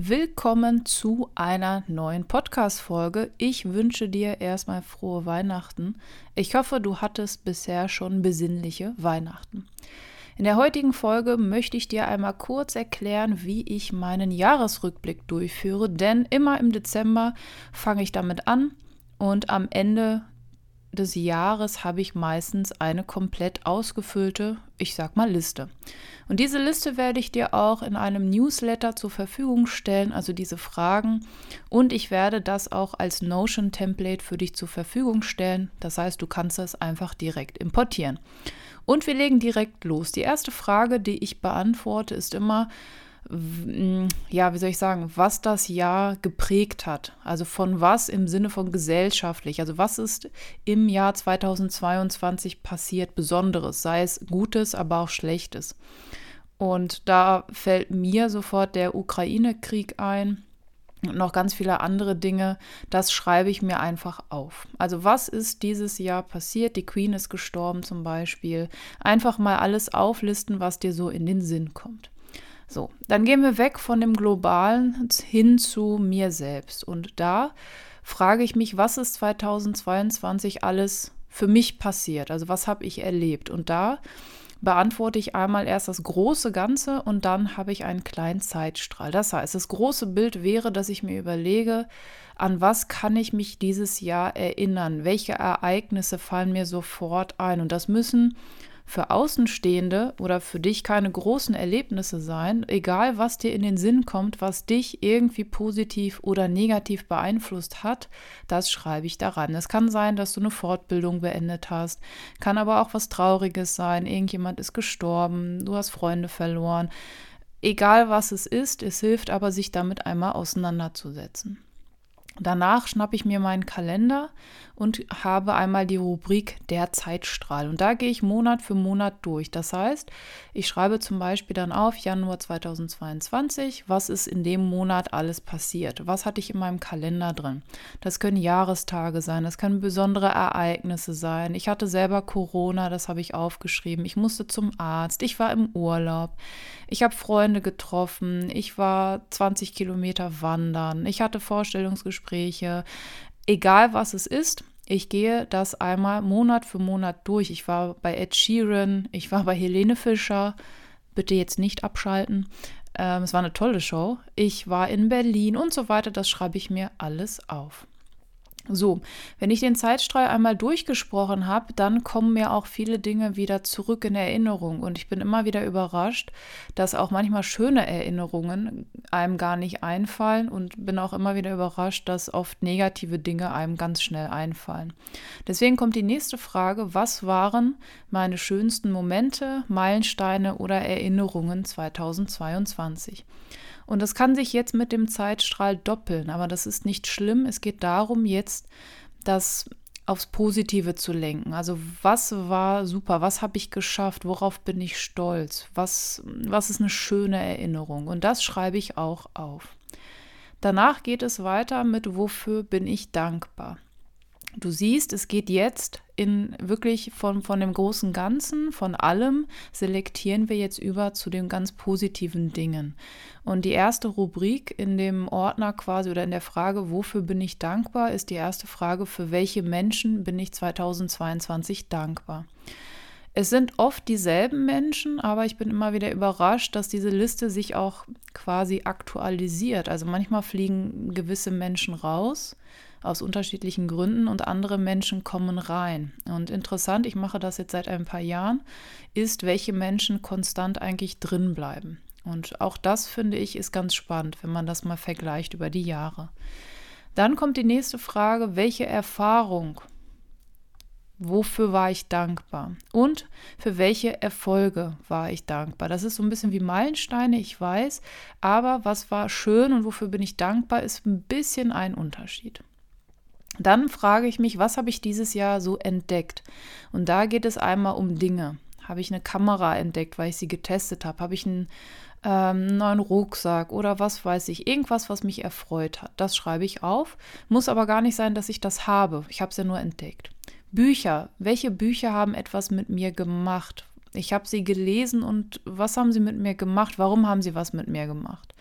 Willkommen zu einer neuen Podcast-Folge. Ich wünsche dir erstmal frohe Weihnachten. Ich hoffe, du hattest bisher schon besinnliche Weihnachten. In der heutigen Folge möchte ich dir einmal kurz erklären, wie ich meinen Jahresrückblick durchführe, denn immer im Dezember fange ich damit an und am Ende des Jahres habe ich meistens eine komplett ausgefüllte, ich sag mal, Liste. Und diese Liste werde ich dir auch in einem Newsletter zur Verfügung stellen, also diese Fragen. Und ich werde das auch als Notion-Template für dich zur Verfügung stellen. Das heißt, du kannst es einfach direkt importieren. Und wir legen direkt los. Die erste Frage, die ich beantworte, ist immer, ja, wie soll ich sagen, was das Jahr geprägt hat. Also von was im Sinne von gesellschaftlich. Also was ist im Jahr 2022 passiert Besonderes, sei es Gutes, aber auch Schlechtes. Und da fällt mir sofort der Ukraine-Krieg ein und noch ganz viele andere Dinge. Das schreibe ich mir einfach auf. Also was ist dieses Jahr passiert? Die Queen ist gestorben zum Beispiel. Einfach mal alles auflisten, was dir so in den Sinn kommt. So, dann gehen wir weg von dem Globalen hin zu mir selbst. Und da frage ich mich, was ist 2022 alles für mich passiert? Also was habe ich erlebt? Und da beantworte ich einmal erst das große Ganze und dann habe ich einen kleinen Zeitstrahl. Das heißt, das große Bild wäre, dass ich mir überlege, an was kann ich mich dieses Jahr erinnern? Welche Ereignisse fallen mir sofort ein? Und das müssen für Außenstehende oder für dich keine großen Erlebnisse sein, egal was dir in den Sinn kommt, was dich irgendwie positiv oder negativ beeinflusst hat, das schreibe ich daran. Es kann sein, dass du eine Fortbildung beendet hast, kann aber auch was Trauriges sein, irgendjemand ist gestorben, du hast Freunde verloren. Egal was es ist, es hilft aber, sich damit einmal auseinanderzusetzen. Danach schnappe ich mir meinen Kalender und habe einmal die Rubrik der Zeitstrahl. Und da gehe ich Monat für Monat durch. Das heißt, ich schreibe zum Beispiel dann auf Januar 2022, was ist in dem Monat alles passiert. Was hatte ich in meinem Kalender drin? Das können Jahrestage sein, das können besondere Ereignisse sein. Ich hatte selber Corona, das habe ich aufgeschrieben. Ich musste zum Arzt, ich war im Urlaub, ich habe Freunde getroffen, ich war 20 Kilometer wandern, ich hatte Vorstellungsgespräche. Egal was es ist, ich gehe das einmal Monat für Monat durch. Ich war bei Ed Sheeran, ich war bei Helene Fischer. Bitte jetzt nicht abschalten. Ähm, es war eine tolle Show. Ich war in Berlin und so weiter. Das schreibe ich mir alles auf. So, wenn ich den Zeitstrahl einmal durchgesprochen habe, dann kommen mir auch viele Dinge wieder zurück in Erinnerung. Und ich bin immer wieder überrascht, dass auch manchmal schöne Erinnerungen einem gar nicht einfallen und bin auch immer wieder überrascht, dass oft negative Dinge einem ganz schnell einfallen. Deswegen kommt die nächste Frage, was waren meine schönsten Momente, Meilensteine oder Erinnerungen 2022? Und das kann sich jetzt mit dem Zeitstrahl doppeln, aber das ist nicht schlimm. Es geht darum, jetzt das aufs Positive zu lenken. Also was war super, was habe ich geschafft, worauf bin ich stolz, was, was ist eine schöne Erinnerung. Und das schreibe ich auch auf. Danach geht es weiter mit, wofür bin ich dankbar. Du siehst, es geht jetzt in wirklich von, von dem großen Ganzen, von allem, selektieren wir jetzt über zu den ganz positiven Dingen. Und die erste Rubrik in dem Ordner quasi oder in der Frage, wofür bin ich dankbar, ist die erste Frage, für welche Menschen bin ich 2022 dankbar. Es sind oft dieselben Menschen, aber ich bin immer wieder überrascht, dass diese Liste sich auch quasi aktualisiert. Also manchmal fliegen gewisse Menschen raus aus unterschiedlichen Gründen und andere Menschen kommen rein. Und interessant, ich mache das jetzt seit ein paar Jahren, ist, welche Menschen konstant eigentlich drin bleiben. Und auch das finde ich ist ganz spannend, wenn man das mal vergleicht über die Jahre. Dann kommt die nächste Frage, welche Erfahrung wofür war ich dankbar und für welche Erfolge war ich dankbar. Das ist so ein bisschen wie Meilensteine, ich weiß, aber was war schön und wofür bin ich dankbar, ist ein bisschen ein Unterschied. Dann frage ich mich, was habe ich dieses Jahr so entdeckt? Und da geht es einmal um Dinge. Habe ich eine Kamera entdeckt, weil ich sie getestet habe? Habe ich einen ähm, neuen Rucksack oder was weiß ich, irgendwas, was mich erfreut hat. Das schreibe ich auf. Muss aber gar nicht sein, dass ich das habe. Ich habe es ja nur entdeckt. Bücher. Welche Bücher haben etwas mit mir gemacht? Ich habe sie gelesen und was haben sie mit mir gemacht? Warum haben sie was mit mir gemacht?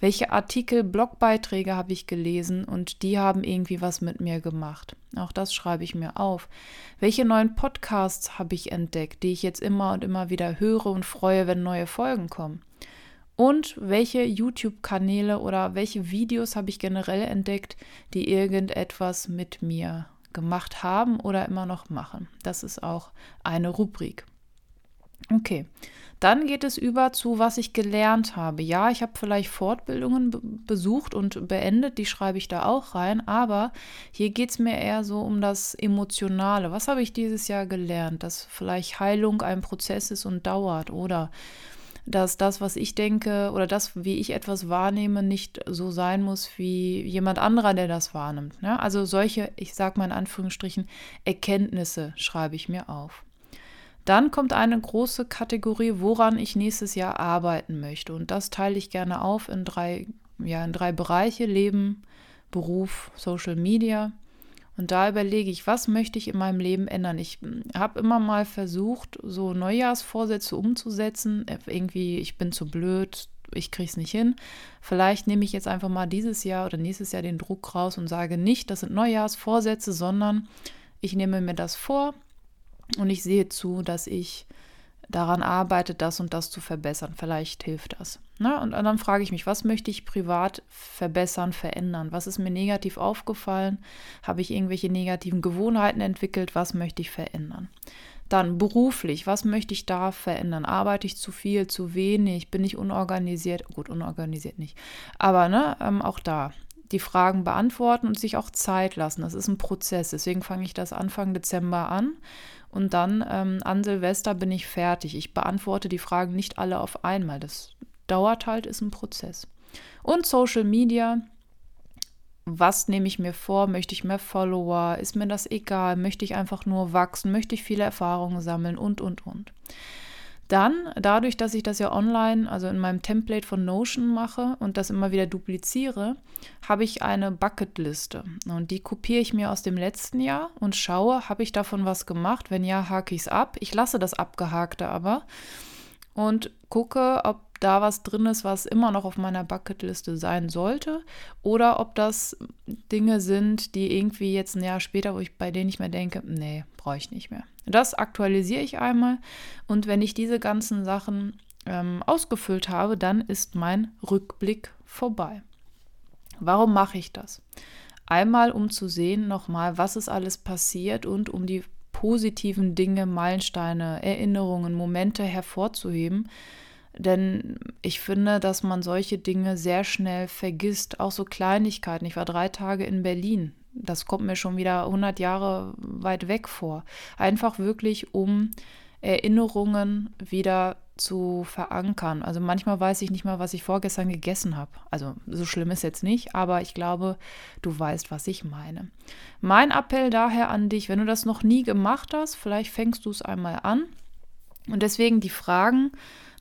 Welche Artikel, Blogbeiträge habe ich gelesen und die haben irgendwie was mit mir gemacht? Auch das schreibe ich mir auf. Welche neuen Podcasts habe ich entdeckt, die ich jetzt immer und immer wieder höre und freue, wenn neue Folgen kommen? Und welche YouTube-Kanäle oder welche Videos habe ich generell entdeckt, die irgendetwas mit mir gemacht haben oder immer noch machen? Das ist auch eine Rubrik. Okay, dann geht es über zu, was ich gelernt habe. Ja, ich habe vielleicht Fortbildungen besucht und beendet, die schreibe ich da auch rein, aber hier geht es mir eher so um das Emotionale. Was habe ich dieses Jahr gelernt? Dass vielleicht Heilung ein Prozess ist und dauert oder dass das, was ich denke oder das, wie ich etwas wahrnehme, nicht so sein muss wie jemand anderer, der das wahrnimmt. Ne? Also solche, ich sage mal in Anführungsstrichen, Erkenntnisse schreibe ich mir auf. Dann kommt eine große Kategorie, woran ich nächstes Jahr arbeiten möchte. Und das teile ich gerne auf in drei, ja, in drei Bereiche: Leben, Beruf, Social Media. Und da überlege ich, was möchte ich in meinem Leben ändern? Ich hm, habe immer mal versucht, so Neujahrsvorsätze umzusetzen. Äh, irgendwie, ich bin zu blöd, ich kriege es nicht hin. Vielleicht nehme ich jetzt einfach mal dieses Jahr oder nächstes Jahr den Druck raus und sage nicht, das sind Neujahrsvorsätze, sondern ich nehme mir das vor und ich sehe zu, dass ich daran arbeite, das und das zu verbessern. Vielleicht hilft das. Na, ne? und dann frage ich mich, was möchte ich privat verbessern, verändern? Was ist mir negativ aufgefallen? Habe ich irgendwelche negativen Gewohnheiten entwickelt? Was möchte ich verändern? Dann beruflich, was möchte ich da verändern? Arbeite ich zu viel, zu wenig? Bin ich unorganisiert? Gut, unorganisiert nicht. Aber ne, ähm, auch da die Fragen beantworten und sich auch Zeit lassen. Das ist ein Prozess. Deswegen fange ich das Anfang Dezember an und dann ähm, an Silvester bin ich fertig. Ich beantworte die Fragen nicht alle auf einmal. Das dauert halt, ist ein Prozess. Und Social Media. Was nehme ich mir vor? Möchte ich mehr Follower? Ist mir das egal? Möchte ich einfach nur wachsen? Möchte ich viele Erfahrungen sammeln? Und, und, und. Dann, dadurch, dass ich das ja online, also in meinem Template von Notion mache und das immer wieder dupliziere, habe ich eine Bucketliste. Und die kopiere ich mir aus dem letzten Jahr und schaue, habe ich davon was gemacht? Wenn ja, hake ich es ab. Ich lasse das Abgehakte aber und gucke, ob da was drin ist, was immer noch auf meiner Bucketliste sein sollte, oder ob das Dinge sind, die irgendwie jetzt ein Jahr später, wo ich bei denen nicht mehr denke, nee, brauche ich nicht mehr. Das aktualisiere ich einmal und wenn ich diese ganzen Sachen ähm, ausgefüllt habe, dann ist mein Rückblick vorbei. Warum mache ich das? Einmal, um zu sehen nochmal, was ist alles passiert und um die positiven Dinge, Meilensteine, Erinnerungen, Momente hervorzuheben, denn ich finde, dass man solche Dinge sehr schnell vergisst, auch so Kleinigkeiten. Ich war drei Tage in Berlin. Das kommt mir schon wieder 100 Jahre weit weg vor. Einfach wirklich, um Erinnerungen wieder zu verankern. Also manchmal weiß ich nicht mal, was ich vorgestern gegessen habe. Also so schlimm ist jetzt nicht, aber ich glaube, du weißt, was ich meine. Mein Appell daher an dich, wenn du das noch nie gemacht hast, vielleicht fängst du es einmal an. Und deswegen die Fragen,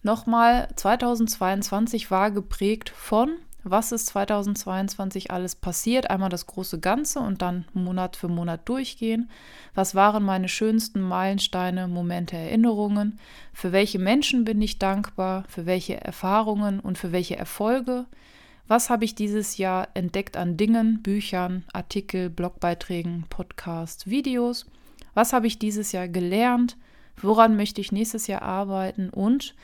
Nochmal, 2022 war geprägt von, was ist 2022 alles passiert? Einmal das große Ganze und dann Monat für Monat durchgehen. Was waren meine schönsten Meilensteine, Momente, Erinnerungen? Für welche Menschen bin ich dankbar? Für welche Erfahrungen und für welche Erfolge? Was habe ich dieses Jahr entdeckt an Dingen, Büchern, Artikel, Blogbeiträgen, Podcasts, Videos? Was habe ich dieses Jahr gelernt? Woran möchte ich nächstes Jahr arbeiten? Und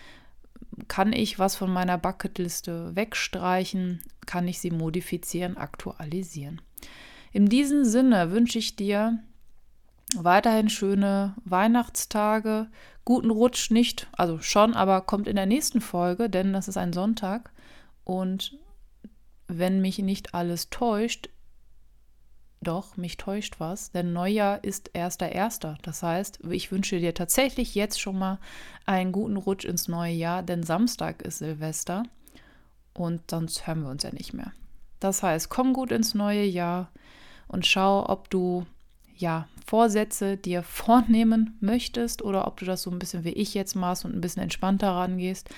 kann ich was von meiner Bucketliste wegstreichen? Kann ich sie modifizieren, aktualisieren? In diesem Sinne wünsche ich dir weiterhin schöne Weihnachtstage, guten Rutsch nicht, also schon, aber kommt in der nächsten Folge, denn das ist ein Sonntag und wenn mich nicht alles täuscht, doch, mich täuscht was, denn Neujahr ist erster erster. Das heißt, ich wünsche dir tatsächlich jetzt schon mal einen guten Rutsch ins neue Jahr, denn Samstag ist Silvester und sonst hören wir uns ja nicht mehr. Das heißt, komm gut ins neue Jahr und schau, ob du ja Vorsätze dir vornehmen möchtest oder ob du das so ein bisschen wie ich jetzt machst und ein bisschen entspannter rangehst.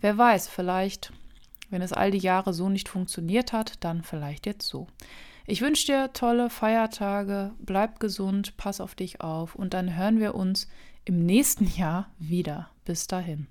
Wer weiß, vielleicht, wenn es all die Jahre so nicht funktioniert hat, dann vielleicht jetzt so. Ich wünsche dir tolle Feiertage, bleib gesund, pass auf dich auf und dann hören wir uns im nächsten Jahr wieder. Bis dahin.